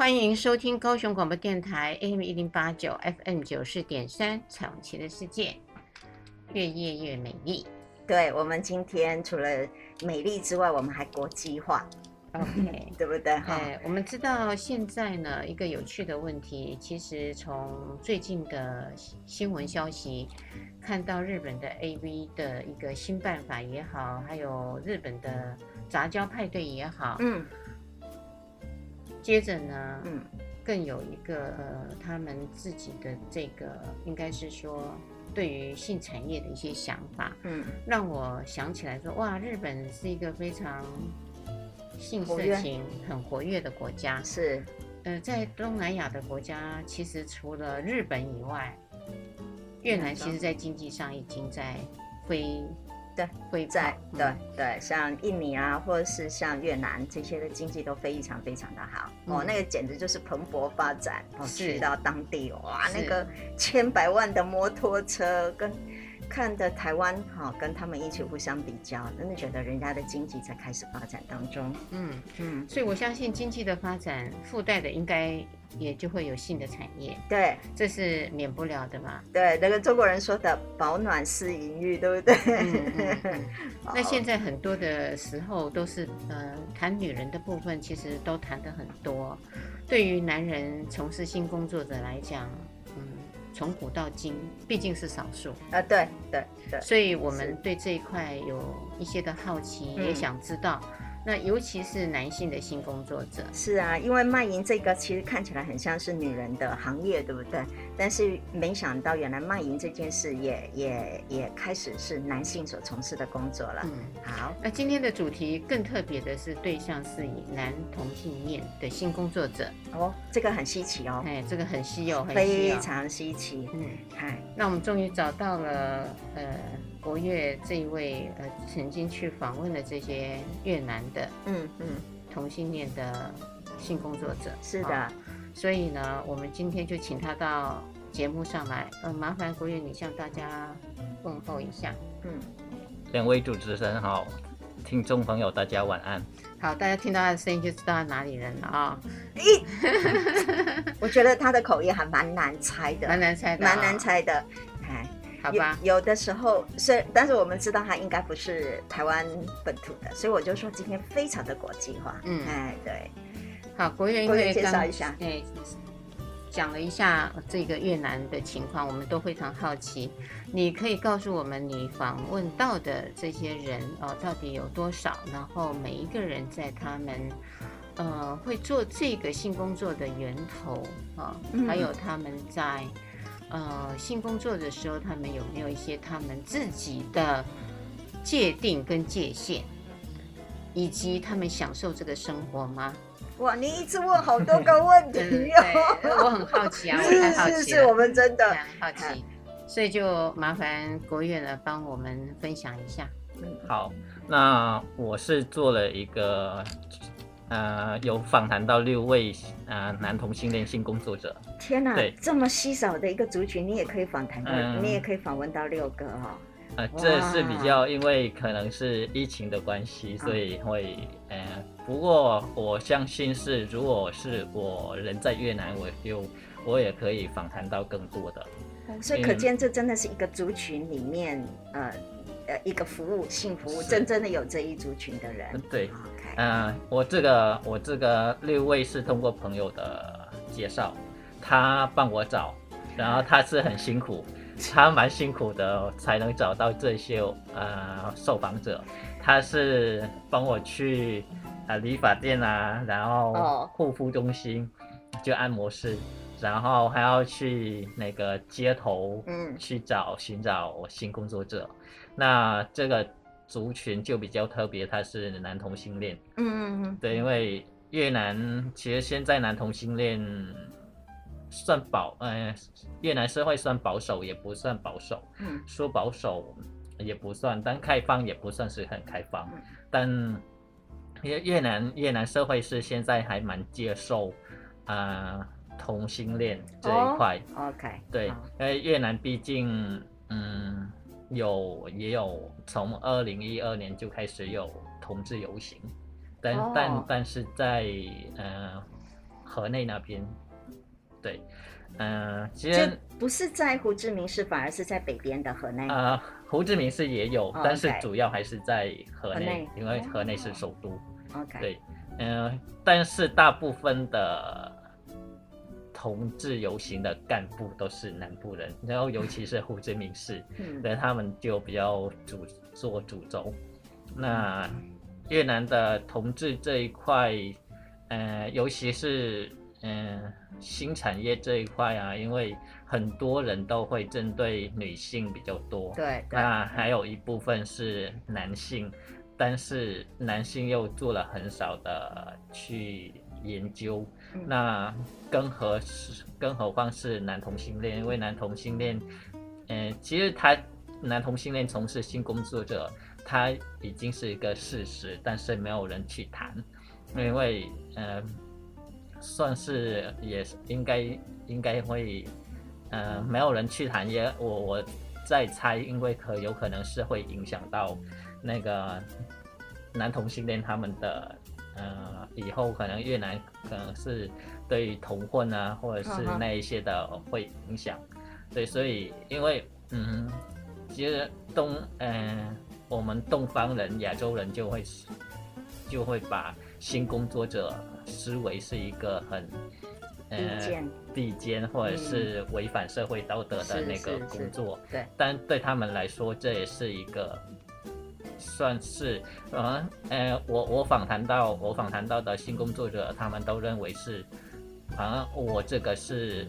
欢迎收听高雄广播电台 AM 一零八九 FM 九四点三彩虹旗的世界，越夜越美丽。对，我们今天除了美丽之外，我们还国际化，OK，对不对？哎，我们知道现在呢，一个有趣的问题，其实从最近的新闻消息看到日本的 AV 的一个新办法也好，还有日本的。杂交派对也好，嗯，接着呢，嗯，更有一个呃，他们自己的这个应该是说对于性产业的一些想法，嗯，让我想起来说，哇，日本是一个非常性色情很活跃的国家，是，呃，在东南亚的国家，其实除了日本以外，越南其实在经济上已经在飞。对，会在对对，像印尼啊，或者是像越南这些的经济都非常非常的好、嗯、哦，那个简直就是蓬勃发展。哦，去到当地哇，那个千百万的摩托车跟看的台湾哈、哦，跟他们一起互相比较，真的觉得人家的经济在开始发展当中。嗯嗯，所以我相信经济的发展附带的应该。也就会有新的产业，对，这是免不了的嘛。对，那个中国人说的“保暖是淫欲”，对不对？嗯嗯嗯、那现在很多的时候都是，呃，谈女人的部分，其实都谈的很多。对于男人从事性工作者来讲，嗯，从古到今毕竟是少数啊。对对对，所以我们对这一块有一些的好奇，也想知道。那尤其是男性的性工作者，是啊，因为卖淫这个其实看起来很像是女人的行业，对不对？但是没想到原来卖淫这件事也也也开始是男性所从事的工作了。嗯，好，那今天的主题更特别的是对象是以男同性恋的性工作者哦，这个很稀奇哦，哎，这个很稀有，很稀有，非常稀奇。嗯，嗨，那我们终于找到了呃。国乐这一位呃，曾经去访问了这些越南的嗯嗯。同性恋的性工作者，是的、哦，所以呢，我们今天就请他到节目上来，呃，麻烦国乐你向大家问候一下，嗯，两位主持人好，听众朋友大家晚安，好，大家听到他的声音就知道他哪里人了啊，咦、哦，我觉得他的口音还蛮难猜的，蛮难猜的，蛮难猜的。好吧，有，有的时候是，但是我们知道他应该不是台湾本土的，所以我就说今天非常的国际化。嗯，哎，对，好，国乐因为介绍一下，对，讲了一下这个越南的情况，我们都非常好奇。你可以告诉我们，你访问到的这些人哦，到底有多少？然后每一个人在他们呃会做这个性工作的源头啊，还有他们在。呃，性工作的时候，他们有没有一些他们自己的界定跟界限，以及他们享受这个生活吗？哇，你一次问好多个问题哟！我很好奇啊，我太好奇了，是是是，我们真的很好奇，所以就麻烦国乐呢帮我们分享一下。好，那我是做了一个。呃，有访谈到六位呃男同性恋性工作者。天哪，对，这么稀少的一个族群，你也可以访谈到，嗯、你也可以访问到六个哦。呃，这是比较，因为可能是疫情的关系，所以会呃，不过我相信是，如果是我人在越南，我就我也可以访谈到更多的。所以可见，这真的是一个族群里面，呃呃，一个服务性服务，真正的有这一族群的人。对。嗯、呃，我这个我这个六位是通过朋友的介绍，他帮我找，然后他是很辛苦，他蛮辛苦的才能找到这些呃受访者，他是帮我去啊、呃、理发店啊，然后护肤中心就按摩师，然后还要去那个街头嗯。去找寻找新工作者，那这个。族群就比较特别，他是男同性恋。嗯嗯嗯，对，因为越南其实现在男同性恋算保，呃，越南社会算保守也不算保守，嗯，说保守也不算，但开放也不算是很开放，嗯、但越越南越南社会是现在还蛮接受啊、呃、同性恋这一块、哦、，OK，对，因为越南毕竟嗯有也有从二零一二年就开始有同志游行。但、哦、但但是在呃河内那边，对，嗯、呃，其实不是在胡志明市，反而是在北边的河内。呃，胡志明市也有，哦、但是主要还是在河内，因为河内是首都。OK，、哦、对，嗯、呃，但是大部分的同志游行的干部都是南部人，然后尤其是胡志明市，嗯，对，他们就比较主做主轴，那。嗯。越南的同志这一块，呃，尤其是嗯、呃、新产业这一块啊，因为很多人都会针对女性比较多，对，那还有一部分是男性，但是男性又做了很少的去研究，嗯、那更何是更何况是男同性恋，因为男同性恋，嗯、呃，其实他男同性恋从事性工作者。他已经是一个事实，但是没有人去谈，因为呃，算是也应该应该会呃，没有人去谈，也我我在猜，因为可有可能是会影响到那个男同性恋他们的呃，以后可能越南可能是对于同婚啊，或者是那一些的会影响，对，所以因为嗯，其实东嗯。呃我们东方人、亚洲人就会就会把新工作者思维是一个很呃低贱或者是违反社会道德的那个工作。对，但对他们来说，这也是一个算是呃呃，我我访谈到我访谈到的新工作者，他们都认为是。啊，我这个是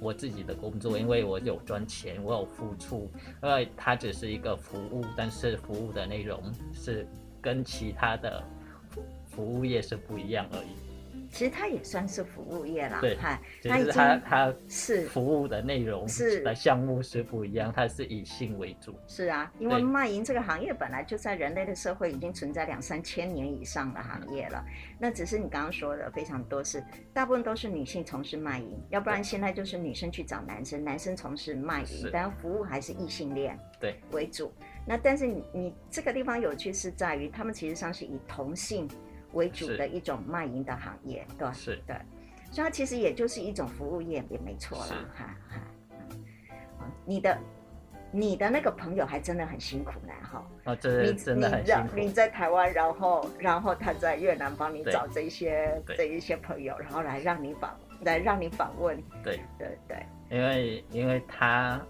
我自己的工作，因为我有赚钱，我有付出，因为它只是一个服务，但是服务的内容是跟其他的服务业是不一样而已。其实它也算是服务业啦，对，它其实它它是服务的内容是的项目是不一样，它是以性为主。是啊，因为卖淫这个行业本来就在人类的社会已经存在两三千年以上的行业了，那只是你刚刚说的非常多是大部分都是女性从事卖淫，要不然现在就是女生去找男生，男生从事卖淫，但服务还是异性恋对为主。那但是你你这个地方有趣是在于，他们其实上是以同性。为主的一种卖淫的行业，对，是，对，所以它其实也就是一种服务业，也没错了，哈哈。你的你的那个朋友还真的很辛苦呢，哈。哦，这真的很辛苦。你在台湾，然后然后他在越南帮你找这些这一些朋友，然后来让你访来让你访问。对对对，因为因为他。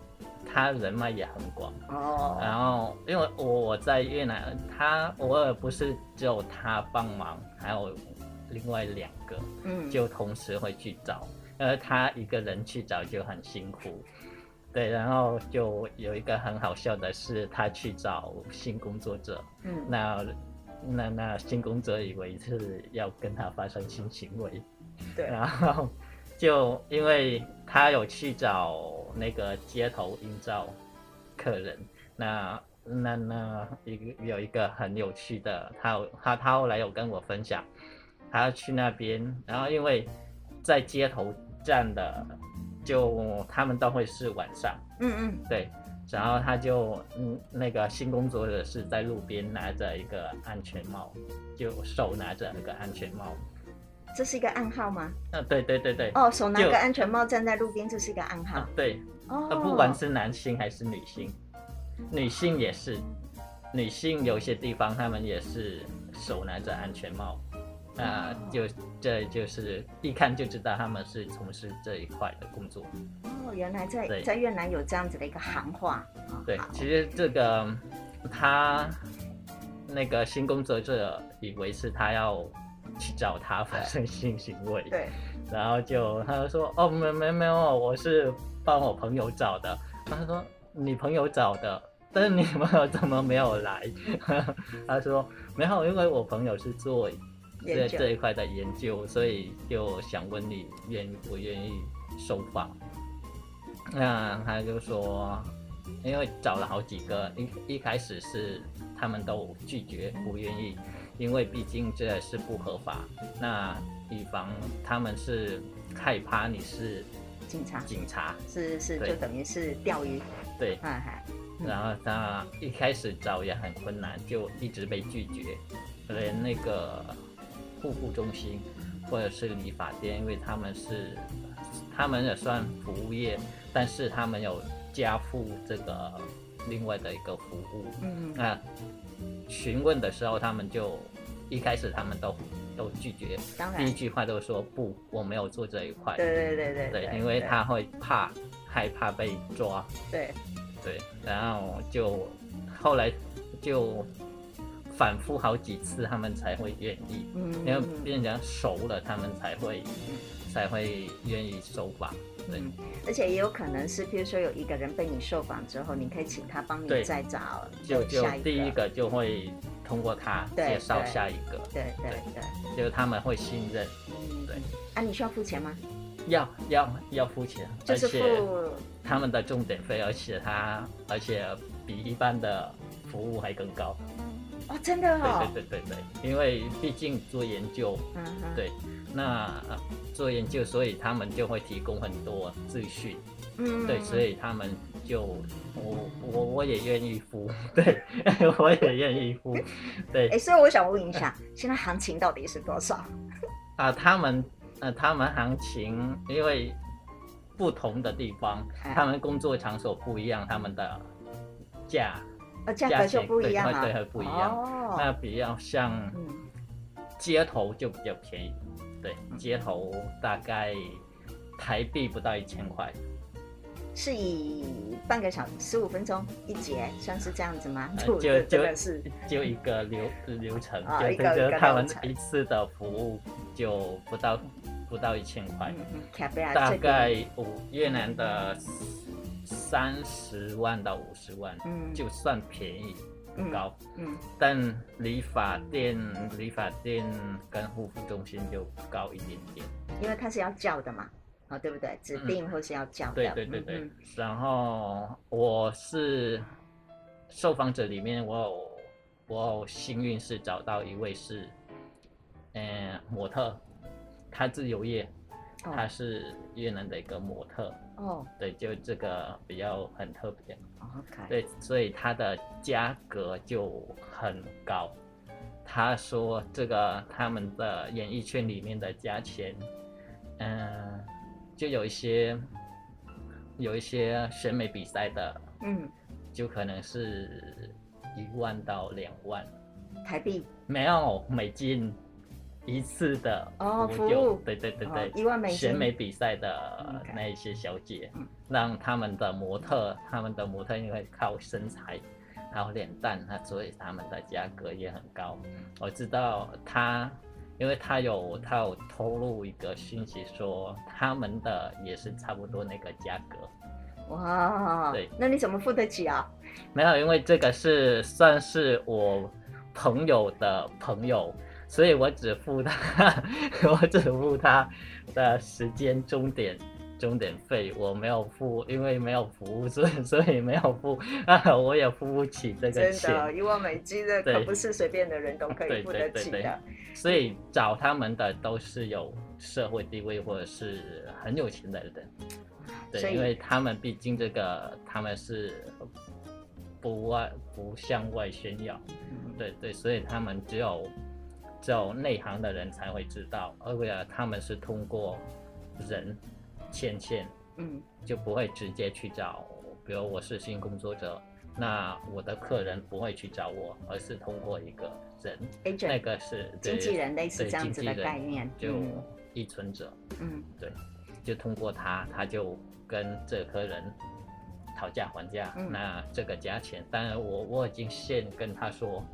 他人脉也很广。哦，然后因为我我在越南，他偶尔不是只有他帮忙，还有另外两个，嗯，就同时会去找，而他一个人去找就很辛苦，对，然后就有一个很好笑的是，他去找性工作者，嗯，那那那性工作者以为是要跟他发生性行为，对，然后就因为他有去找。那个街头营造客人，那那那一个有一个很有趣的，他他他后来有跟我分享，他要去那边，然后因为在街头站的，就他们都会是晚上，嗯嗯，对，然后他就嗯那个新工作者是在路边拿着一个安全帽，就手拿着那个安全帽。这是一个暗号吗？嗯，对对对对。哦，手拿个安全帽站在路边，这是一个暗号。对，哦，不管是男性还是女性，女性也是，女性有些地方他们也是手拿着安全帽，啊，就这就是一看就知道他们是从事这一块的工作。哦，原来在在越南有这样子的一个行话。对，其实这个他那个新工作者以为是他要。去找他发生性行为，对，然后就他就说哦，没没没有，我是帮我朋友找的。他说你朋友找的，但是你朋友怎么没有来？他说没有，因为我朋友是做这这一块的研究，所以就想问你愿不愿意受访？那他就说，因为找了好几个，一一开始是他们都拒绝，不愿意，因为毕竟这是不合法。那以防他们是害怕你是警察，警察是是，就等于是钓鱼。对，然后他一开始找也很困难，就一直被拒绝，连那个护肤中心或者是理发店，因为他们是他们也算服务业。但是他们有加付这个另外的一个服务，嗯，那询问的时候，他们就一开始他们都都拒绝，当然。第一句话都说不，我没有做这一块，对对对对对，因为他会怕害怕被抓，对。对，然后就后来就反复好几次，他们才会愿意，嗯，因为变成熟了，他们才会才会愿意收吧。对、嗯，而且也有可能是，譬如说有一个人被你受访之后，你可以请他帮你再找就就第一个就会通过他介绍下一个，对对对，就是他们会信任。嗯，对。啊，你需要付钱吗？要要要付钱，就是付他们的重点费，而且他而且比一般的服务还更高。哦，真的哦。对对对对对，因为毕竟做研究，嗯哼，对，那。做研究，所以他们就会提供很多资讯，嗯，对，所以他们就我我我也愿意付，对，我也愿意付，对。哎、欸，所以我想问一下，现在行情到底是多少？啊，他们呃，他们行情因为不同的地方，他们工作场所不一样，他们的价呃价格就不一样对，会不一样。哦、那比较像街头就比较便宜。对，街头大概台币不到一千块，是以半个小时十五分钟一节，算是这样子吗？就就就是。就一个流流程，哦、就就他们一次的服务就不到不到一千块，嗯、大概五越南的三十万到五十万，嗯，就算便宜。不高，嗯，嗯，但理发店、理发店跟护肤中心就高一点点，因为它是要叫的嘛，啊，对不对？指定或是要叫的，对对对对。嗯、然后我是受访者里面，我有我有幸运是找到一位是，嗯，模特，他自由业，他是越南的一个模特。哦，对，就这个比较很特别。OK，对，所以他的价格就很高。他说这个他们的演艺圈里面的价钱，嗯，就有一些有一些选美比赛的，嗯，就可能是一万到两万台币，没有美金。一次的哦，服务对对对对，一万美金。选美比赛的那一些小姐，嗯、让他们的模特，他们的模特因为靠身材，还有脸蛋，那所以他们的价格也很高。我知道他，因为他有他有透露一个信息说，他们的也是差不多那个价格。哇，对，那你怎么付得起啊？没有，因为这个是算是我朋友的朋友。所以我只付他，我只付他的时间终点钟点费，我没有付，因为没有服务，所以所以没有付啊，我也付不起这个钱。真的，一万美金的可不是随便的人都可以付得起的。对对对对，所以找他们的都是有社会地位或者是很有钱的人。对，因为他们毕竟这个他们是不外不向外炫耀。对对，所以他们只有。只有内行的人才会知道，而且他们是通过人牵线，嗯，就不会直接去找。比如我是新工作者，那我的客人不会去找我，而是通过一个人，Agent, 那个是经纪人，类似这样子的概念，就依存者，嗯，对，就通过他，他就跟这个客人讨价还价，嗯、那这个价钱，当然我我已经先跟他说。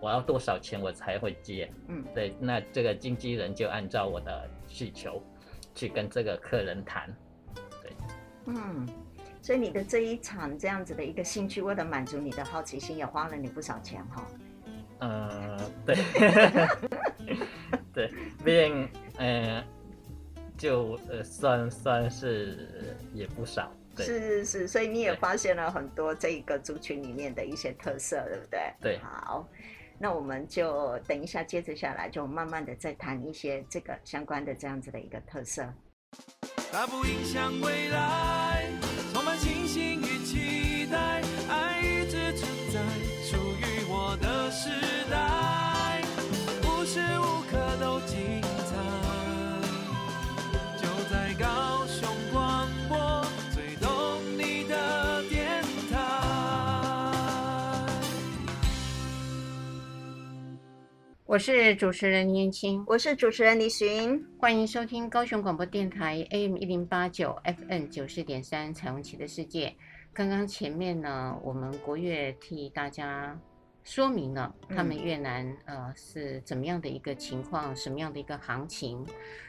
我要多少钱我才会接？嗯，对，那这个经纪人就按照我的需求去跟这个客人谈，对，嗯，所以你的这一场这样子的一个兴趣，为了满足你的好奇心，也花了你不少钱哈。呃，对，对，毕竟嗯，就呃算算是也不少。对是是是，所以你也发现了很多这一个族群里面的一些特色，对不对？对。好，那我们就等一下，接着下来就慢慢的再谈一些这个相关的这样子的一个特色。它不影响未来，我是主持人林燕青，我是主持人李寻。欢迎收听高雄广播电台 AM 一零八九 FN 九四点三《彩虹旗的世界》。刚刚前面呢，我们国乐替大家说明了他们越南、嗯、呃是怎么样的一个情况，什么样的一个行情。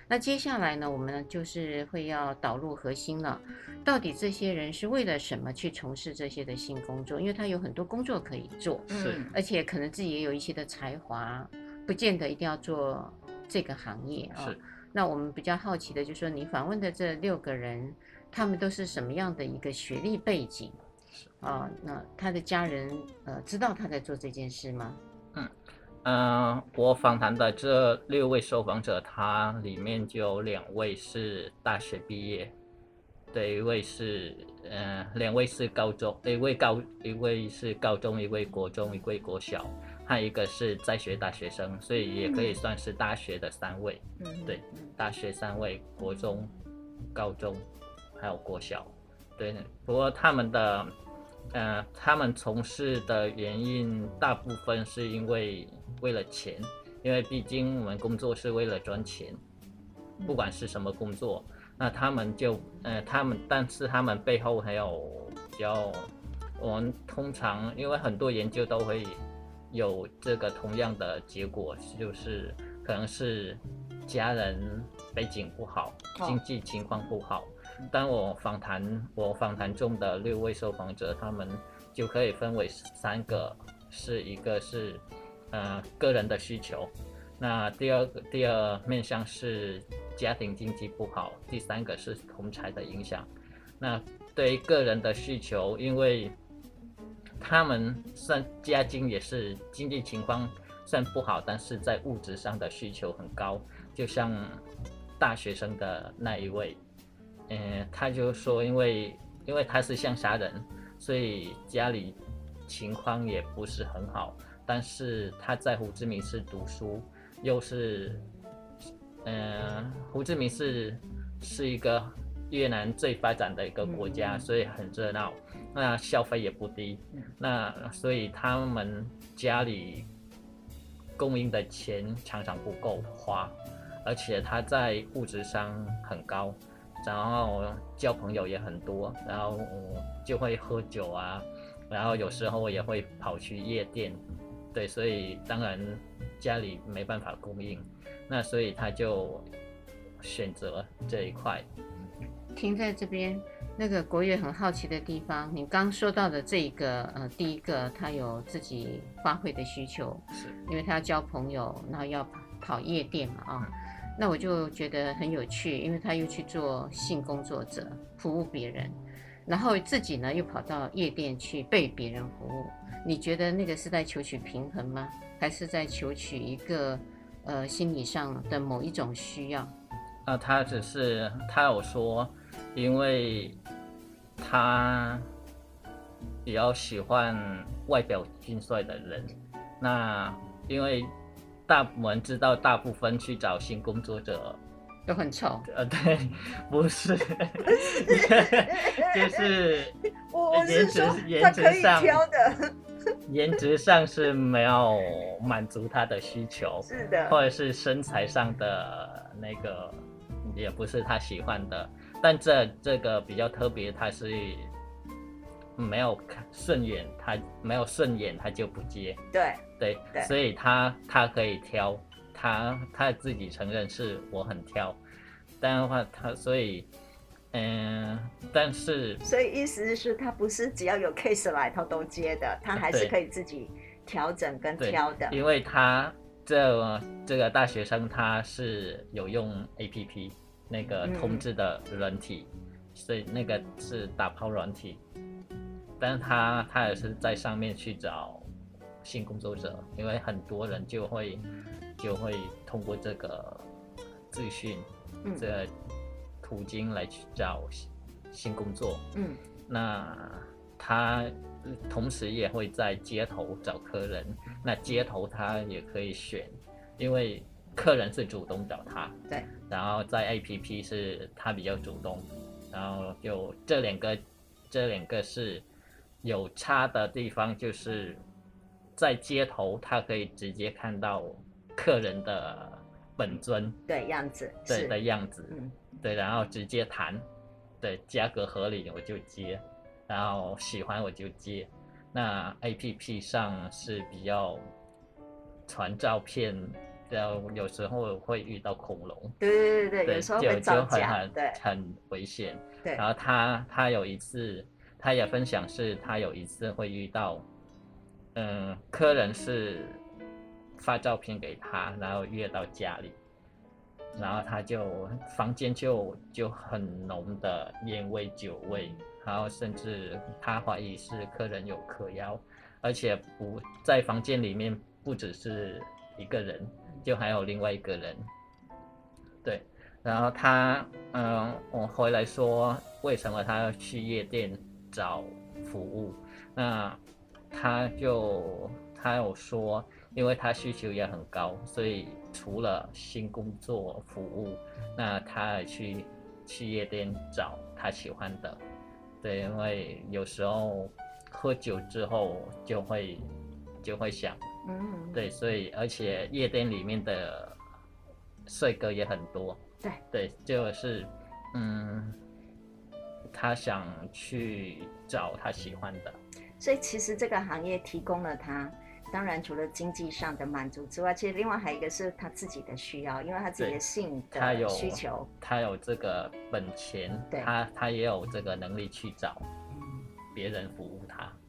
那接下来呢，我们就是会要导入核心了。到底这些人是为了什么去从事这些的性工作？因为他有很多工作可以做，是，而且可能自己也有一些的才华，不见得一定要做这个行业啊。是。那我们比较好奇的就是说，你访问的这六个人，他们都是什么样的一个学历背景？啊，那他的家人呃知道他在做这件事吗？嗯嗯、呃，我访谈的这六位受访者，他里面就有两位是大学毕业，对，一位是呃，两位是高中，一位高，一位是高中，一位国中，一位国小。还有一个是在学大学生，所以也可以算是大学的三位。嗯，对，大学三位，国中、高中，还有国小。对，不过他们的，呃，他们从事的原因大部分是因为为了钱，因为毕竟我们工作是为了赚钱，不管是什么工作，那他们就，呃，他们，但是他们背后还有比较，我们通常因为很多研究都会。有这个同样的结果，就是可能是家人背景不好，经济情况不好。当我访谈我访谈中的六位受访者，他们就可以分为三个，是一个是呃个人的需求，那第二个第二面向是家庭经济不好，第三个是同财的影响。那对于个人的需求，因为他们算家境也是经济情况算不好，但是在物质上的需求很高。就像大学生的那一位，嗯，他就说，因为因为他是乡下人，所以家里情况也不是很好。但是他在胡志明市读书，又是，嗯，胡志明市是一个越南最发展的一个国家，所以很热闹。那消费也不低，那所以他们家里供应的钱常常不够花，而且他在物质上很高，然后交朋友也很多，然后就会喝酒啊，然后有时候也会跑去夜店，对，所以当然家里没办法供应，那所以他就选择这一块。停在这边。那个国乐很好奇的地方，你刚说到的这一个，呃，第一个他有自己发挥的需求，是因为他要交朋友，然后要跑，跑夜店嘛，啊、哦，嗯、那我就觉得很有趣，因为他又去做性工作者，服务别人，然后自己呢又跑到夜店去被别人服务，你觉得那个是在求取平衡吗？还是在求取一个，呃，心理上的某一种需要？啊，他只是他有说。因为他比较喜欢外表俊帅的人，那因为大我们知道大部分去找新工作者都很丑，呃，对，不是，就是我颜值颜值上颜值上是没有满足他的需求，是的，或者是身材上的那个也不是他喜欢的。但这这个比较特别，他是没有看顺眼，他没有顺眼，他就不接。对对，对所以他他可以挑，他他自己承认是我很挑，但的话他所以嗯，但是所以意思是，他不是只要有 case 来他都接的，他还是可以自己调整跟挑的，因为他这这个大学生他是有用 APP 那个通知的软体，嗯、所以那个是打炮软体，但是他他也是在上面去找性工作者，因为很多人就会就会通过这个资讯、嗯、这个途径来去找性工作，嗯，那他。同时也会在街头找客人，那街头他也可以选，因为客人是主动找他，对，然后在 APP 是他比较主动，然后就这两个，这两个是有差的地方，就是在街头他可以直接看到客人的本尊，对样子，对的样子，嗯，对，然后直接谈，对，价格合理我就接。然后喜欢我就接，那 A P P 上是比较传照片，然后有时候会遇到恐龙，对对对对，有时候会造假，对，很危险。对，然后他他有一次，他也分享是，他有一次会遇到，嗯，客人是发照片给他，然后约到家里，然后他就房间就就很浓的烟味酒味。然后甚至他怀疑是客人有嗑药，而且不在房间里面不只是一个人，就还有另外一个人。对，然后他，嗯，我回来说为什么他要去夜店找服务，那他就他有说，因为他需求也很高，所以除了新工作服务，那他去去夜店找他喜欢的。对，因为有时候喝酒之后就会就会想，嗯，对，所以而且夜店里面的帅哥也很多，对对，就是嗯，他想去找他喜欢的，所以其实这个行业提供了他。当然，除了经济上的满足之外，其实另外还有一个是他自己的需要，因为他自己的性的需求，他有，这个本钱，对他他也有这个能力去找别人服务他，对。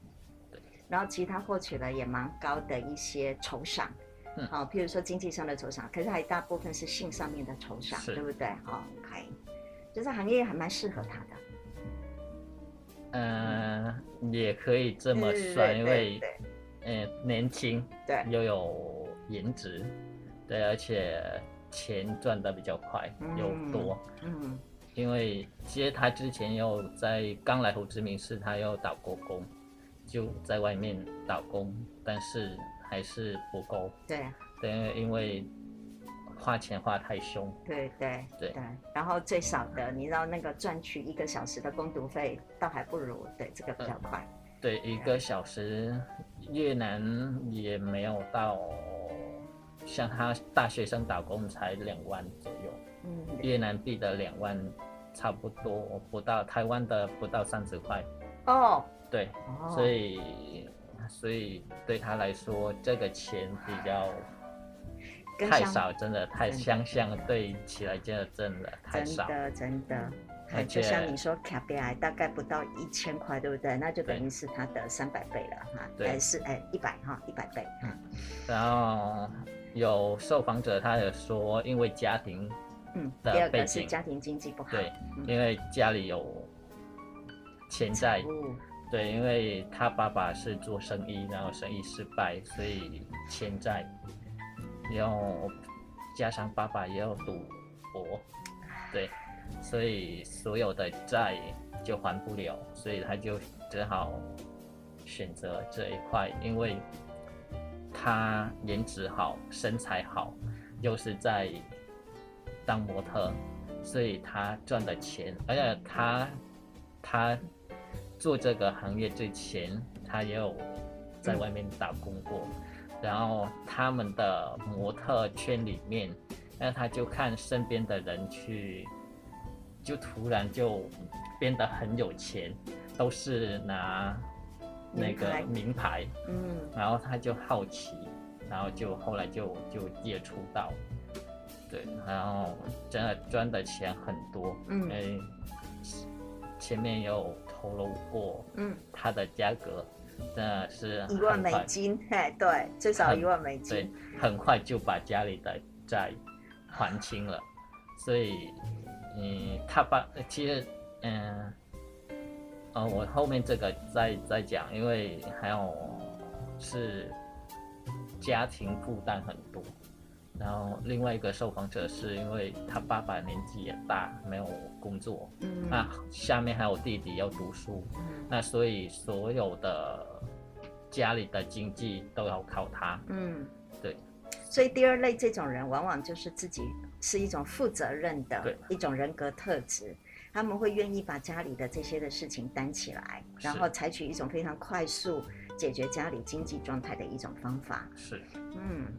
然后其实他获取了也蛮高的一些酬赏，嗯，好，譬如说经济上的酬赏，可是还大部分是性上面的酬赏，对不对？好可以就是行业还蛮适合他的。嗯、呃，也可以这么算，因为。嗯，年轻，对，又有颜值，对，而且钱赚的比较快，又多，嗯，因为其实他之前又在刚来胡志明市，他又打过工，就在外面打工，但是还是不够，对，啊对，因为花钱花太凶，对对对。对，然后最少的，你知道那个赚取一个小时的工读费，倒还不如对这个比较快。嗯对，一个小时，越南也没有到，像他大学生打工才两万左右，嗯，越南币的两万差不多不到，台湾的不到三十块，哦，对，哦、所以所以对他来说，这个钱比较太少，真的太相像对起来真的真的太少，真的。真的。就像你说卡比埃大概不到一千块，对不对？那就等于是它的三百倍了哈，还是哎一百哈一百倍。嗯，然后有受访者他也说，因为家庭嗯第二个是家庭经济不好，对，因为家里有欠债，对，因为他爸爸是做生意，然后生意失败，所以欠债，然后加上爸爸也要赌博，对。所以所有的债就还不了，所以他就只好选择这一块，因为他颜值好，身材好，又是在当模特，所以他赚的钱，而且他他做这个行业之前，他也有在外面打工过，嗯、然后他们的模特圈里面，那他就看身边的人去。就突然就变得很有钱，都是拿那个名牌，嗯，然后他就好奇，然后就后来就就接触到，对，然后真的赚的钱很多，嗯，因为前面有透露过，嗯，它的价格那是一万美金，嘿，对，最少一万美金，对，很快就把家里的债还清了，所以，嗯，他把其实，嗯，呃，我后面这个再再讲，因为还有是家庭负担很多。然后另外一个受访者是因为他爸爸年纪也大，没有工作，嗯，那下面还有弟弟要读书，嗯，那所以所有的家里的经济都要靠他，嗯，对。所以第二类这种人，往往就是自己是一种负责任的一种人格特质，他们会愿意把家里的这些的事情担起来，然后采取一种非常快速解决家里经济状态的一种方法，是，嗯。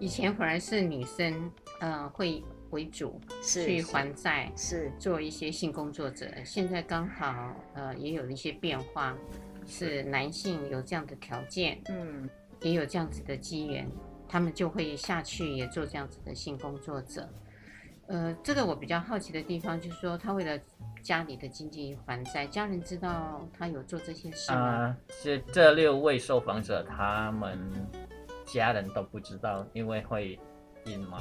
以前反而是女生，呃，会为主去还债，是做一些性工作者。现在刚好，呃，也有一些变化，是男性有这样的条件，嗯，也有这样子的机缘，他们就会下去也做这样子的性工作者。呃，这个我比较好奇的地方就是说，他为了家里的经济还债，家人知道他有做这些事吗？啊，这这六位受访者他们。家人都不知道，因为会隐瞒。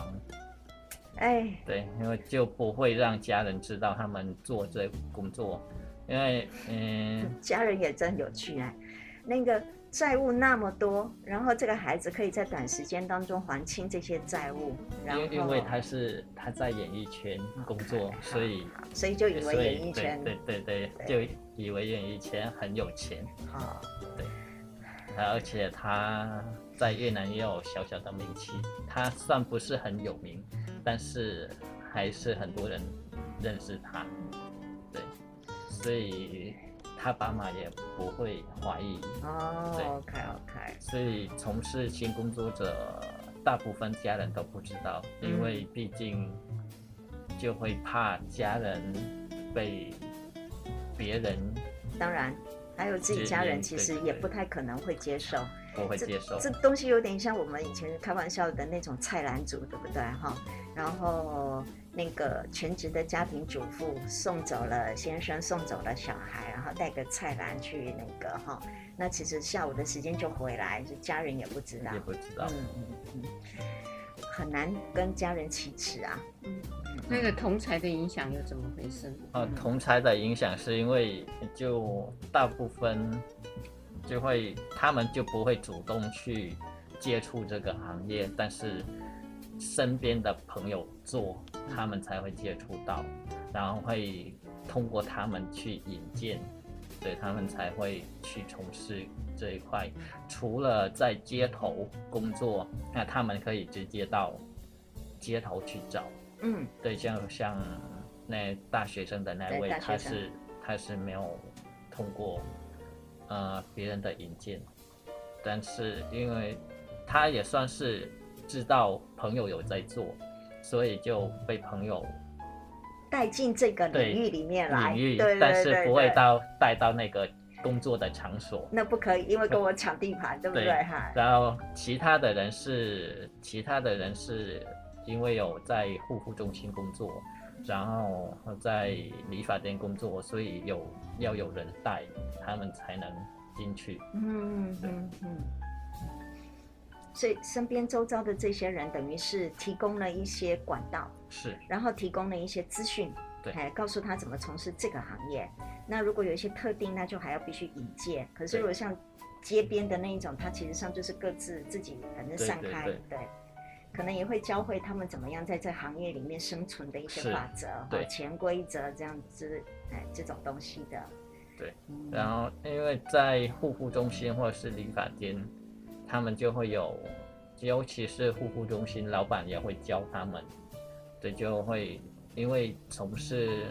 哎，对，因为就不会让家人知道他们做这工作，因为嗯，家人也真有趣啊。那个债务那么多，然后这个孩子可以在短时间当中还清这些债务，然后因为他是他在演艺圈工作，所以所以就以为演艺圈。对对对，对，就以为演艺圈很有钱。啊，对，而且他。在越南也有小小的名气，他算不是很有名，但是还是很多人认识他，对，所以他爸妈也不会怀疑。哦，OK OK。所以从事性工作者，大部分家人都不知道，因为毕竟就会怕家人被别人。当然，还有自己家人，其实也不太可能会接受。不会接受这，这东西有点像我们以前开玩笑的那种菜篮族，对不对哈？然后那个全职的家庭主妇送走了先生，送走了小孩，然后带个菜篮去那个哈，那其实下午的时间就回来，就家人也不知道，也不知道，嗯嗯嗯，很难跟家人启齿啊。嗯，那个同才的影响又怎么回事？呃，同才的影响是因为就大部分。就会，他们就不会主动去接触这个行业，但是身边的朋友做，他们才会接触到，然后会通过他们去引荐，所以，他们才会去从事这一块。除了在街头工作，那他们可以直接到街头去找，嗯，对，像像那大学生的那位，他是他是没有通过。呃，别人的引荐，但是因为他也算是知道朋友有在做，所以就被朋友带进这个领域里面来。领域，对，但是不会到带到那个工作的场所。那不可以，因为跟我抢地盘，对不对？哈。然后其他的人是，其他的人是因为有在护肤中心工作，然后在理发店工作，所以有。要有人带，他们才能进去。嗯嗯嗯嗯。所以身边周遭的这些人，等于是提供了一些管道，是，然后提供了一些资讯，对，告诉他怎么从事这个行业。那如果有一些特定，那就还要必须引荐。可是如果像街边的那一种，他其实上就是各自自己反正散开，对，对，对，对，可能也会教会他们怎么样在这行业里面生存的一些法则、对，潜规则这样子。哎，这种东西的，对。然后，因为在护肤中心或者是理发店，他们就会有，尤其是护肤中心老板也会教他们，对，就会因为从事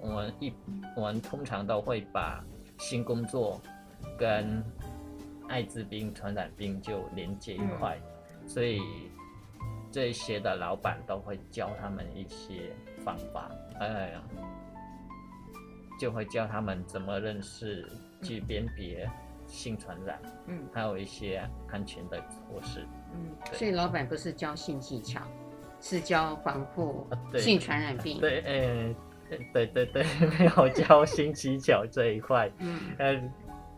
我们一，我们通常都会把新工作跟艾滋病传染病就连接一块，嗯、所以这些的老板都会教他们一些方法，哎呀。就会教他们怎么认识、去辨别性传染，嗯，还有一些安全的措施，嗯。所以老板不是教性技巧，是教防护性传染病。对，呃，对对对，没有教性技巧这一块。嗯，呃，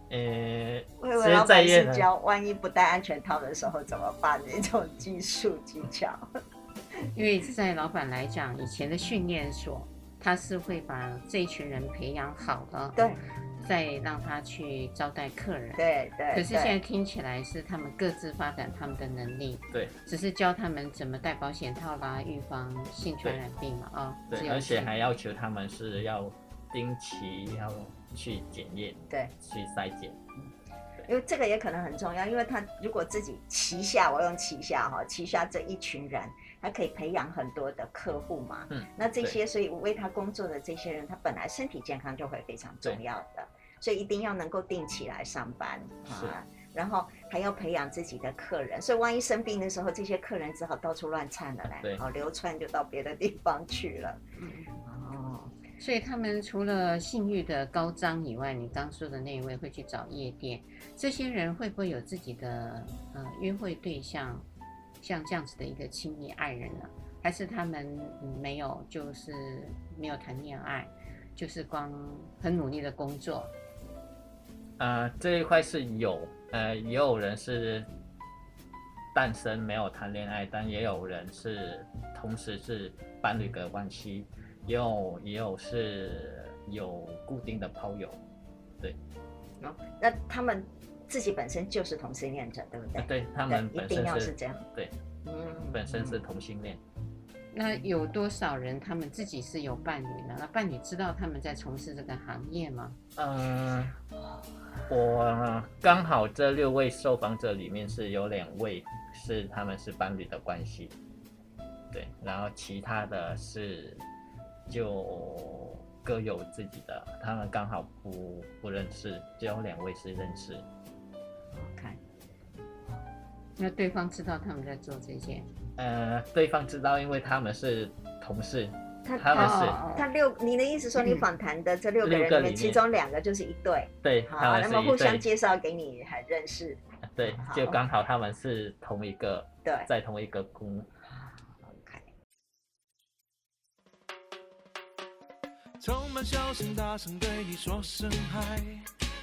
呃，我以为老板是教万一不戴安全套的时候怎么办那种技术技巧。因为在老板来讲，以前的训练所，他是会把这一群人培养好了，对，再让他去招待客人，对对。可是现在听起来是他们各自发展他们的能力，对，只是教他们怎么戴保险套啦，预防性传染病嘛，啊，对，而且还要求他们是要定期要去检验，对，去筛检。因为这个也可能很重要，因为他如果自己旗下，我用旗下哈，旗下这一群人，他可以培养很多的客户嘛。嗯。那这些，所以我为他工作的这些人，他本来身体健康就会非常重要的，所以一定要能够定期来上班啊。然后还要培养自己的客人，所以万一生病的时候，这些客人只好到处乱窜了嘞。对。哦，流窜就到别的地方去了。嗯。哦。所以他们除了性欲的高涨以外，你刚说的那一位会去找夜店，这些人会不会有自己的呃约会对象，像这样子的一个亲密爱人呢？还是他们没有，就是没有谈恋爱，就是光很努力的工作？呃，这一块是有，呃，也有人是单身没有谈恋爱，但也有人是同时是伴侣的关系。也有也有是有固定的炮友，对，哦，那他们自己本身就是同性恋者，对不对？啊、对他们本身，一定要是这样，对，嗯，本身是同性恋。那有多少人他们自己是有伴侣的？那伴侣知道他们在从事这个行业吗？嗯，我刚好这六位受访者里面是有两位是他们是伴侣的关系，对，然后其他的是。就各有自己的，他们刚好不不认识，只有两位是认识。那对方知道他们在做这些？呃，对方知道，因为他们是同事。他他们是他六，你的意思说你访谈的这六个人里面，其中两个就是一对。对，好，那么互相介绍给你还认识。对，就刚好他们是同一个，对，在同一个公。充满笑声，大声对你说声嗨，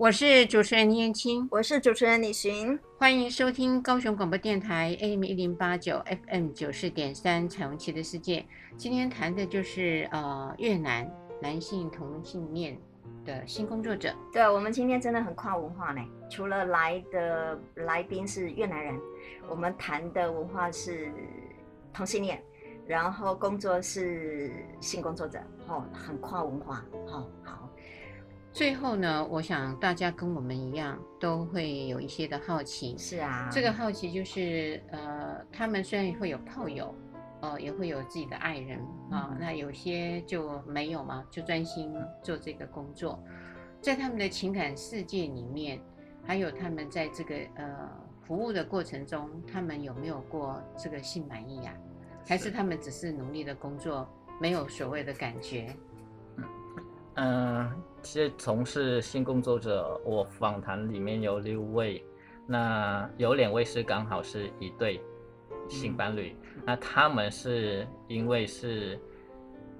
我是主持人倪燕青，我是主持人李寻，欢迎收听高雄广播电台 AM 一零八九 FM 九四点三彩虹旗的世界。今天谈的就是呃越南男性同性恋的新工作者。对，我们今天真的很跨文化呢，除了来的来宾是越南人，我们谈的文化是同性恋，然后工作是性工作者，哦，很跨文化，哦，好。最后呢，我想大家跟我们一样，都会有一些的好奇。是啊，这个好奇就是，呃，他们虽然会有炮友，呃，也会有自己的爱人啊，呃，那有些就没有嘛，就专心做这个工作。在他们的情感世界里面，还有他们在这个呃服务的过程中，他们有没有过这个性满意啊？还是他们只是努力的工作，没有所谓的感觉？嗯，其实从事性工作者，我访谈里面有六位，那有两位是刚好是一对性伴侣，嗯、那他们是因为是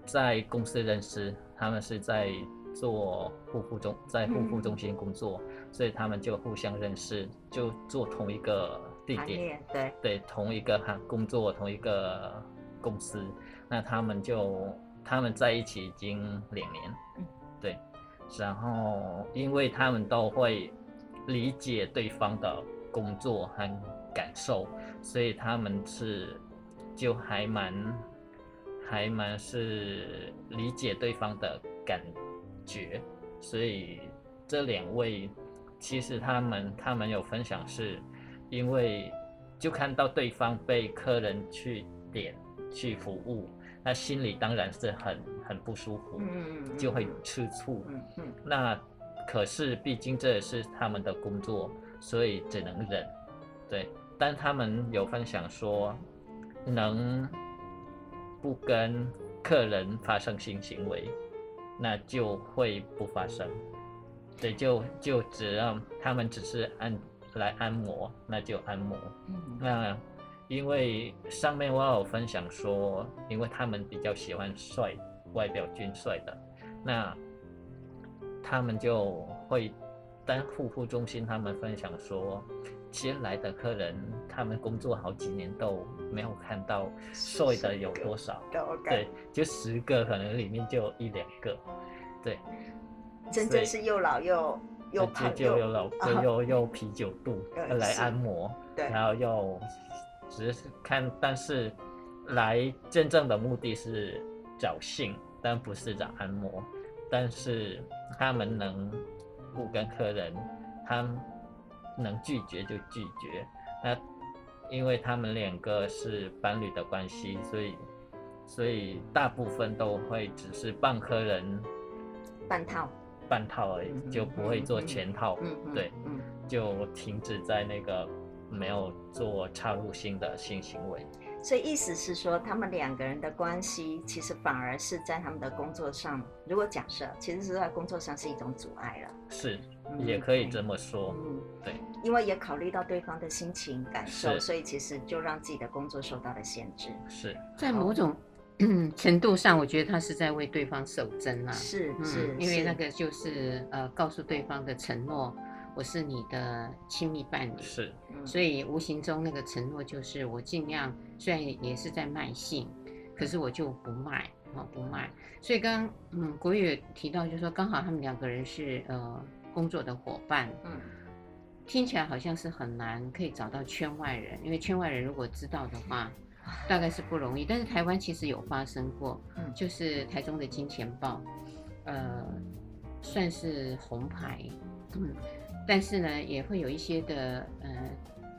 在公司认识，他们是在做护肤中，在护肤中心工作，嗯、所以他们就互相认识，就做同一个地点，对。对，同一个哈工作，同一个公司，那他们就。他们在一起已经两年，对，然后因为他们都会理解对方的工作和感受，所以他们是就还蛮还蛮是理解对方的感觉，所以这两位其实他们他们有分享，是因为就看到对方被客人去点去服务。那心里当然是很很不舒服，嗯，就会吃醋，嗯嗯。那可是毕竟这也是他们的工作，所以只能忍，对。但他们有分享说，能不跟客人发生性行为，那就会不发生。对，就就只让他们只是按来按摩，那就按摩。嗯，那因为上面我有分享说，因为他们比较喜欢帅，外表俊帅的，那他们就会。但护肤中心他们分享说，其实来的客人，他们工作好几年都没有看到帅的有多少，对，就十个可能里面就有一两个，对，真正是又老又又胖又又老又又又啤酒肚 来按摩，对，然后又只是看，但是来真正的目的是找性，但不是找按摩，但是他们能。不跟客人，他能拒绝就拒绝。那因为他们两个是伴侣的关系，所以所以大部分都会只是半客人半套，半套而已，嗯、就不会做全套。嗯、对，嗯、就停止在那个没有做插入性的性行为。所以意思是说，他们两个人的关系其实反而是在他们的工作上，如果假设其实是在工作上是一种阻碍了，是，也可以这么说，嗯，对，因为也考虑到对方的心情感受，所以其实就让自己的工作受到了限制，是。在某种 程度上，我觉得他是在为对方守贞啊，是是，因为那个就是呃，告诉对方的承诺。我是你的亲密伴侣，是，所以无形中那个承诺就是我尽量，虽然也是在卖性，可是我就不卖，啊不卖。所以刚嗯国语也提到，就是说刚好他们两个人是呃工作的伙伴，嗯，听起来好像是很难可以找到圈外人，因为圈外人如果知道的话，大概是不容易。但是台湾其实有发生过，嗯，就是台中的金钱豹，呃，算是红牌，嗯。但是呢，也会有一些的呃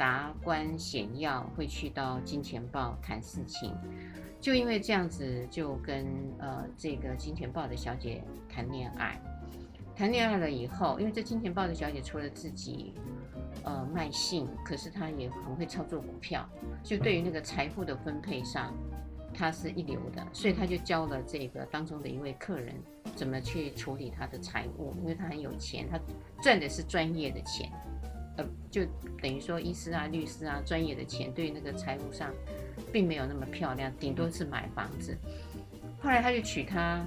达官显要会去到金钱豹谈事情，就因为这样子就跟呃这个金钱豹的小姐谈恋爱，谈恋爱了以后，因为这金钱豹的小姐除了自己呃卖性，可是她也很会操作股票，就对于那个财富的分配上，她是一流的，所以她就教了这个当中的一位客人。怎么去处理他的财务？因为他很有钱，他赚的是专业的钱，呃，就等于说医师啊、律师啊，专业的钱，对于那个财务上，并没有那么漂亮，顶多是买房子。后来他就娶她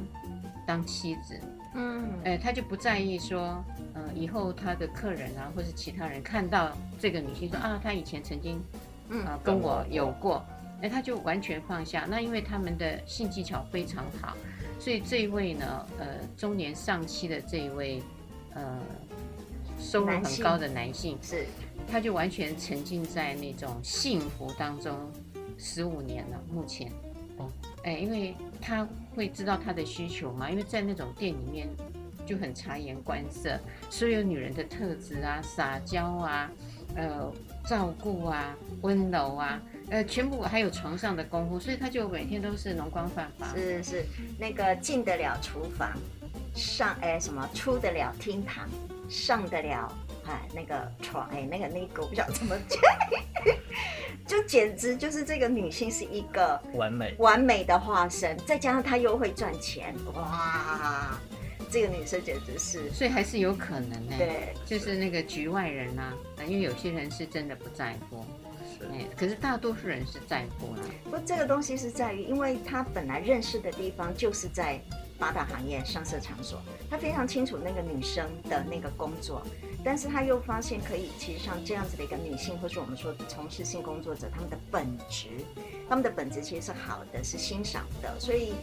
当妻子，嗯，哎，他就不在意说，呃，以后他的客人啊，或是其他人看到这个女性说啊，他以前曾经，嗯、呃，跟我有过，哎，他就完全放下。那因为他们的性技巧非常好。所以这一位呢，呃，中年丧妻的这一位，呃，收入很高的男性，是，他就完全沉浸在那种幸福当中，十五年了，目前，哦，哎，因为他会知道他的需求嘛，因为在那种店里面就很察言观色，所有女人的特质啊，撒娇啊，呃，照顾啊，温柔啊。呃，全部还有床上的功夫，所以他就每天都是容光焕发。是是，那个进得了厨房，上哎什么出得了厅堂，上得了哎那个床哎那个那个我不晓得怎么讲，就简直就是这个女性是一个完美完美的化身，再加上她又会赚钱，哇，这个女生简直是，所以还是有可能呢。对，就是那个局外人呐、啊，因为有些人是真的不在乎。可是大多数人是在乎啊。不，这个东西是在于，因为他本来认识的地方就是在八大行业、上色场所，他非常清楚那个女生的那个工作，但是他又发现可以，其实像这样子的一个女性，或是我们说从事性工作者，他们的本质，他们的本质其实是好的，是欣赏的，所以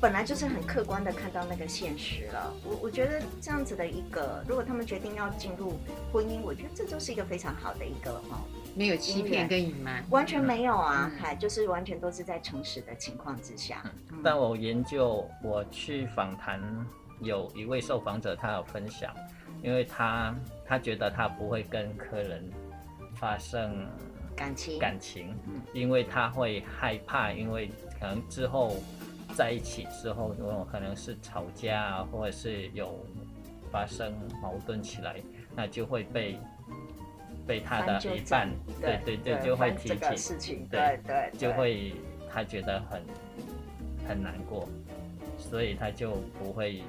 本来就是很客观的看到那个现实了。我我觉得这样子的一个，如果他们决定要进入婚姻，我觉得这就是一个非常好的一个哦。没有欺骗跟隐瞒，完全没有啊！还、嗯、就是完全都是在诚实的情况之下。嗯、但我研究，我去访谈，有一位受访者，他有分享，因为他他觉得他不会跟客人发生感情感情，因为他会害怕，因为可能之后在一起之后，如果可能是吵架，或者是有发生矛盾起来，那就会被。被他的一半，对对对，就会提起事情，对对，就会他觉得很很难过，所以他就不会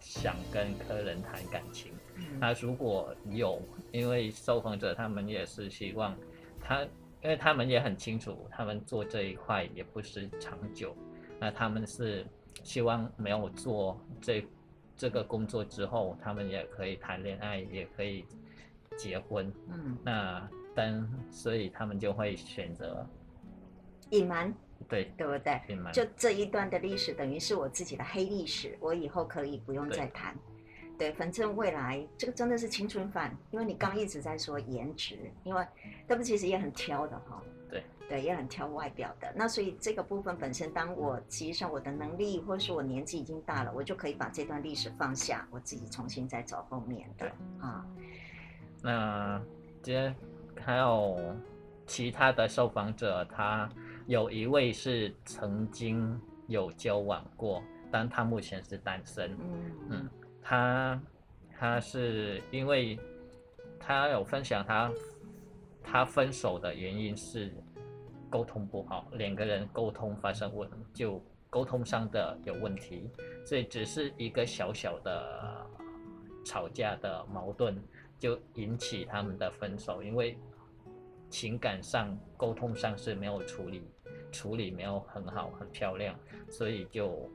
想跟客人谈感情。那如果有，因为受访者他们也是希望他，因为他们也很清楚，他们做这一块也不是长久，那他们是希望没有做这这个工作之后，他们也可以谈恋爱，也可以结婚。嗯，那但所以他们就会选择隐瞒，对对不对？隐瞒，就这一段的历史等于是我自己的黑历史，我以后可以不用再谈。对，反正未来这个真的是青春饭，因为你刚一直在说颜值，因为他们其实也很挑的哈。对对，也很挑外表的。那所以这个部分本身，当我其实上我的能力，或者是我年纪已经大了，我就可以把这段历史放下，我自己重新再走后面的啊。那接还有其他的受访者，他有一位是曾经有交往过，但他目前是单身。嗯嗯。他他是因为他有分享他他分手的原因是沟通不好，两个人沟通发生问就沟通上的有问题，所以只是一个小小的吵架的矛盾就引起他们的分手，因为情感上沟通上是没有处理，处理没有很好很漂亮，所以就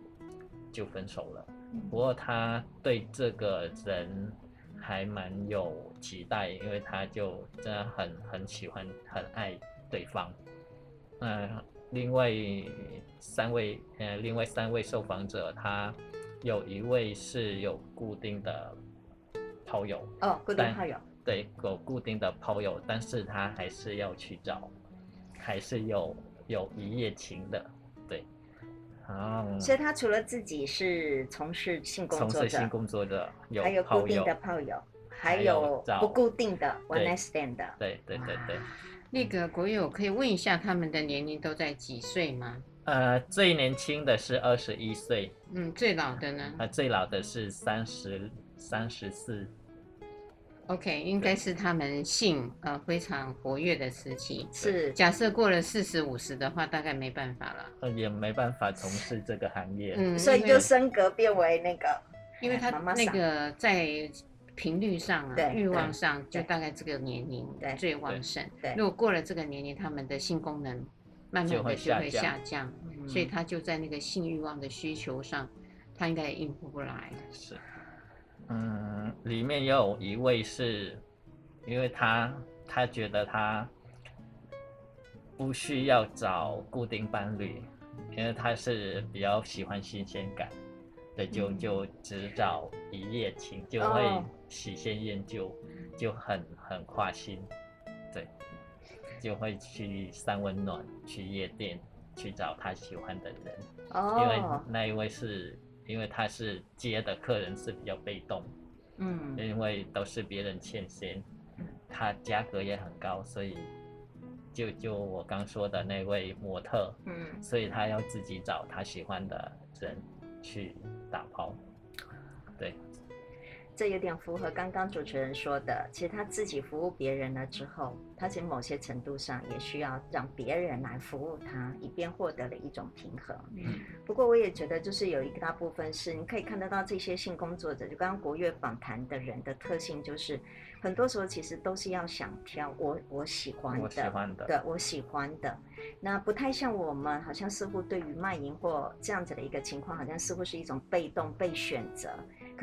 就分手了。不过他对这个人还蛮有期待，因为他就真的很很喜欢、很爱对方。嗯、呃，另外三位，呃，另外三位受访者，他有一位是有固定的炮友哦，固定炮友，对，有固定的炮友，但是他还是要去找，还是有有一夜情的。对哦，所以他除了自己是从事性工作者，从事性工作者，还有固定的炮友，还有不固定的 one night stand 的。对对对对。那个国友可以问一下他们的年龄都在几岁吗？呃，最年轻的是二十一岁。嗯，最老的呢？呃，最老的是三十三十四。OK，应该是他们性呃非常活跃的时期。是，假设过了四十五十的话，大概没办法了。呃，也没办法从事这个行业。嗯，所以就升格变为那个，因为他那个在频率上啊，欲望上就大概这个年龄最旺盛。对，如果过了这个年龄，他们的性功能慢慢的就会下降，所以他就在那个性欲望的需求上，他应该也应付不来。是。嗯，里面也有一位是，因为他他觉得他不需要找固定伴侣，因为他是比较喜欢新鲜感，对，就就只找一夜情，就会喜新厌旧，就很很花心，对，就会去三温暖，去夜店，去找他喜欢的人，因为那一位是。因为他是接的客人是比较被动，嗯，因为都是别人欠薪，他价格也很高，所以就就我刚说的那位模特，嗯，所以他要自己找他喜欢的人去打包，对。这有点符合刚刚主持人说的，其实他自己服务别人了之后，他其实某些程度上也需要让别人来服务他，以便获得了一种平衡。嗯，不过我也觉得，就是有一大部分是你可以看得到这些性工作者，就刚刚国乐访谈的人的特性，就是很多时候其实都是要想挑我我喜欢的，我喜欢的，对，我喜欢的。那不太像我们，好像似乎对于卖淫或这样子的一个情况，好像似乎是一种被动被选择。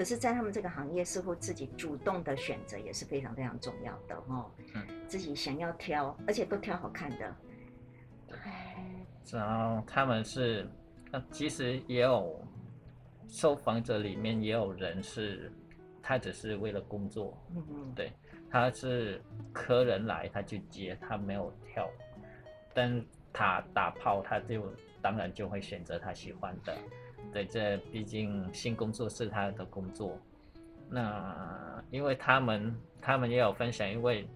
可是，在他们这个行业，似乎自己主动的选择也是非常非常重要的哦。嗯，自己想要挑，而且都挑好看的。对。然后他们是，那其实也有受访者里面也有人是，他只是为了工作。嗯嗯。对，他是客人来他就接，他没有挑，但他打炮他就当然就会选择他喜欢的。对，这毕竟性工作是他的工作。那因为他们，他们也有分享，因为，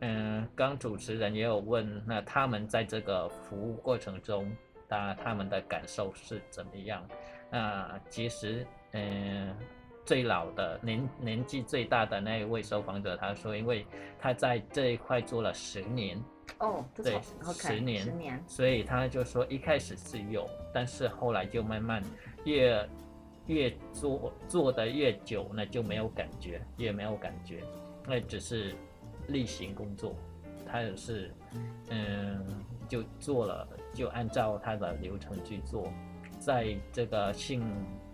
嗯，刚主持人也有问，那他们在这个服务过程中，那他们的感受是怎么样？那其实，嗯，最老的年年纪最大的那一位受访者，他说，因为他在这一块做了十年，哦，对，十年，十年。所以他就说一开始是有，但是后来就慢慢越越做做的越久，那就没有感觉，越没有感觉，那只是例行工作，他也是嗯就做了，就按照他的流程去做，在这个性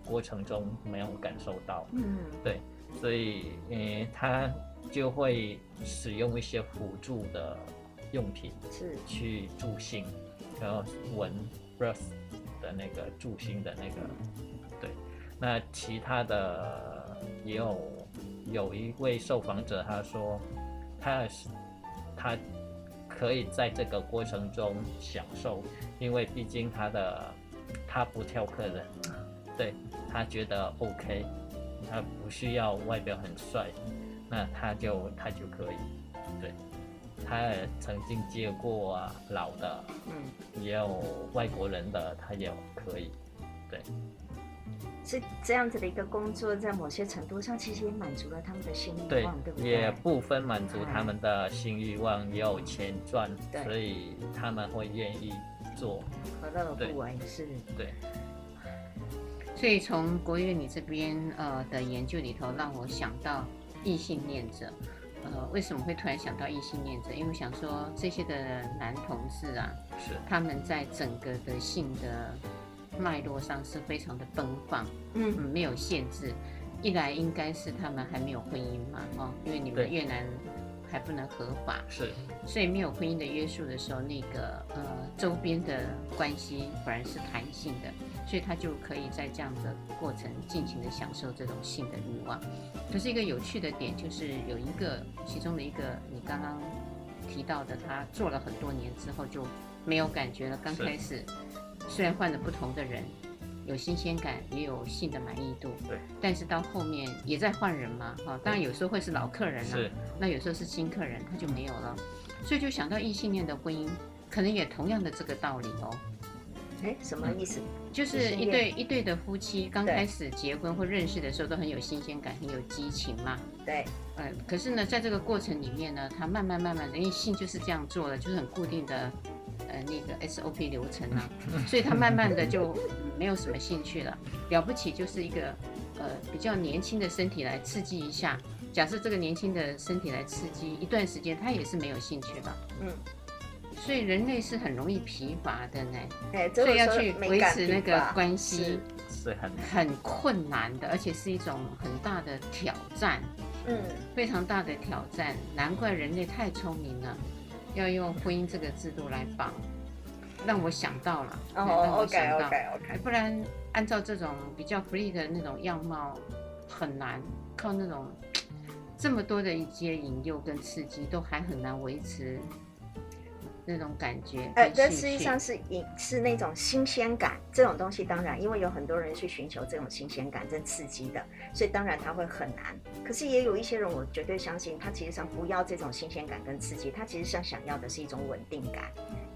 过程中没有感受到，嗯，对，所以嗯他就会使用一些辅助的。用品是去助兴，然后闻 breath 的那个助兴的那个，对。那其他的也有有一位受访者他说，他是他可以在这个过程中享受，因为毕竟他的他不挑客人，对，他觉得 OK，他不需要外表很帅，那他就他就可以，对。他也曾经接过啊老的，嗯，也有外国人的，他也可以，对，是这样子的一个工作，在某些程度上其实也满足了他们的性欲望，对，对不对？也部分满足他们的性欲望，也有钱赚，对，所以他们会愿意做，何乐而不为？是，对。所以从国乐你这边呃的研究里头，让我想到异性恋者。呃，为什么会突然想到异性恋者？因为我想说这些的男同志啊，是他们在整个的性的脉络上是非常的奔放，嗯，嗯，没有限制。一来应该是他们还没有婚姻嘛，哦，因为你们越南还不能合法，是，所以没有婚姻的约束的时候，那个呃周边的关系反而是弹性的。所以他就可以在这样的过程尽情的享受这种性的欲望。可是一个有趣的点就是有一个其中的一个你刚刚提到的，他做了很多年之后就没有感觉了。刚开始虽然换了不同的人，有新鲜感，也有性的满意度，对。但是到后面也在换人嘛，哈。当然有时候会是老客人了，那有时候是新客人，他就没有了。所以就想到异性恋的婚姻，可能也同样的这个道理哦。哎，什么意思？就是一对一对的夫妻刚开始结婚或认识的时候都很有新鲜感，很有激情嘛。对，嗯，可是呢，在这个过程里面呢，他慢慢慢慢的，因为性就是这样做的，就是很固定的，呃，那个 SOP 流程啊，所以他慢慢的就没有什么兴趣了。了不起就是一个呃比较年轻的身体来刺激一下，假设这个年轻的身体来刺激一段时间，他也是没有兴趣的。嗯。所以人类是很容易疲乏的呢，欸、所以要去维持那个关系是，是很很困难的，而且是一种很大的挑战，嗯，非常大的挑战。难怪人类太聪明了，要用婚姻这个制度来绑，让我想到了，哦，让我想到，OK OK OK，不然按照这种比较 free 的那种样貌，很难靠那种这么多的一些引诱跟刺激，都还很难维持。那种感觉，呃，这实际上是引是那种新鲜感，这种东西当然，因为有很多人去寻求这种新鲜感、这刺激的，所以当然他会很难。可是也有一些人，我绝对相信，他其实上不要这种新鲜感跟刺激，他其实上想要的是一种稳定感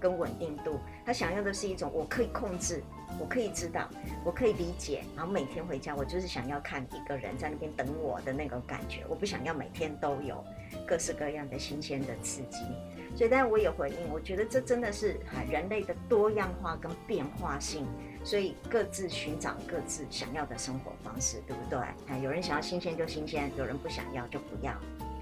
跟稳定度，他想要的是一种我可以控制，我可以知道，我可以理解，然后每天回家，我就是想要看一个人在那边等我的那种感觉，我不想要每天都有各式各样的新鲜的刺激。所以，但我也回应，我觉得这真的是人类的多样化跟变化性，所以各自寻找各自想要的生活方式，对不对？有人想要新鲜就新鲜，有人不想要就不要。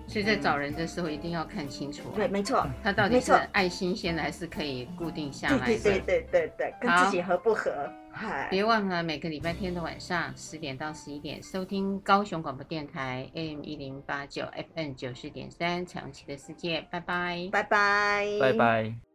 所以在找人的时候一定要看清楚，对，没错，他到底是爱新鲜的还是可以固定下来的？对对对对对，跟自己合不合？别忘了每个礼拜天的晚上十点到十一点收听高雄广播电台 AM 一零八九 FM 九十点三彩虹旗的世界，拜拜，拜拜，拜拜。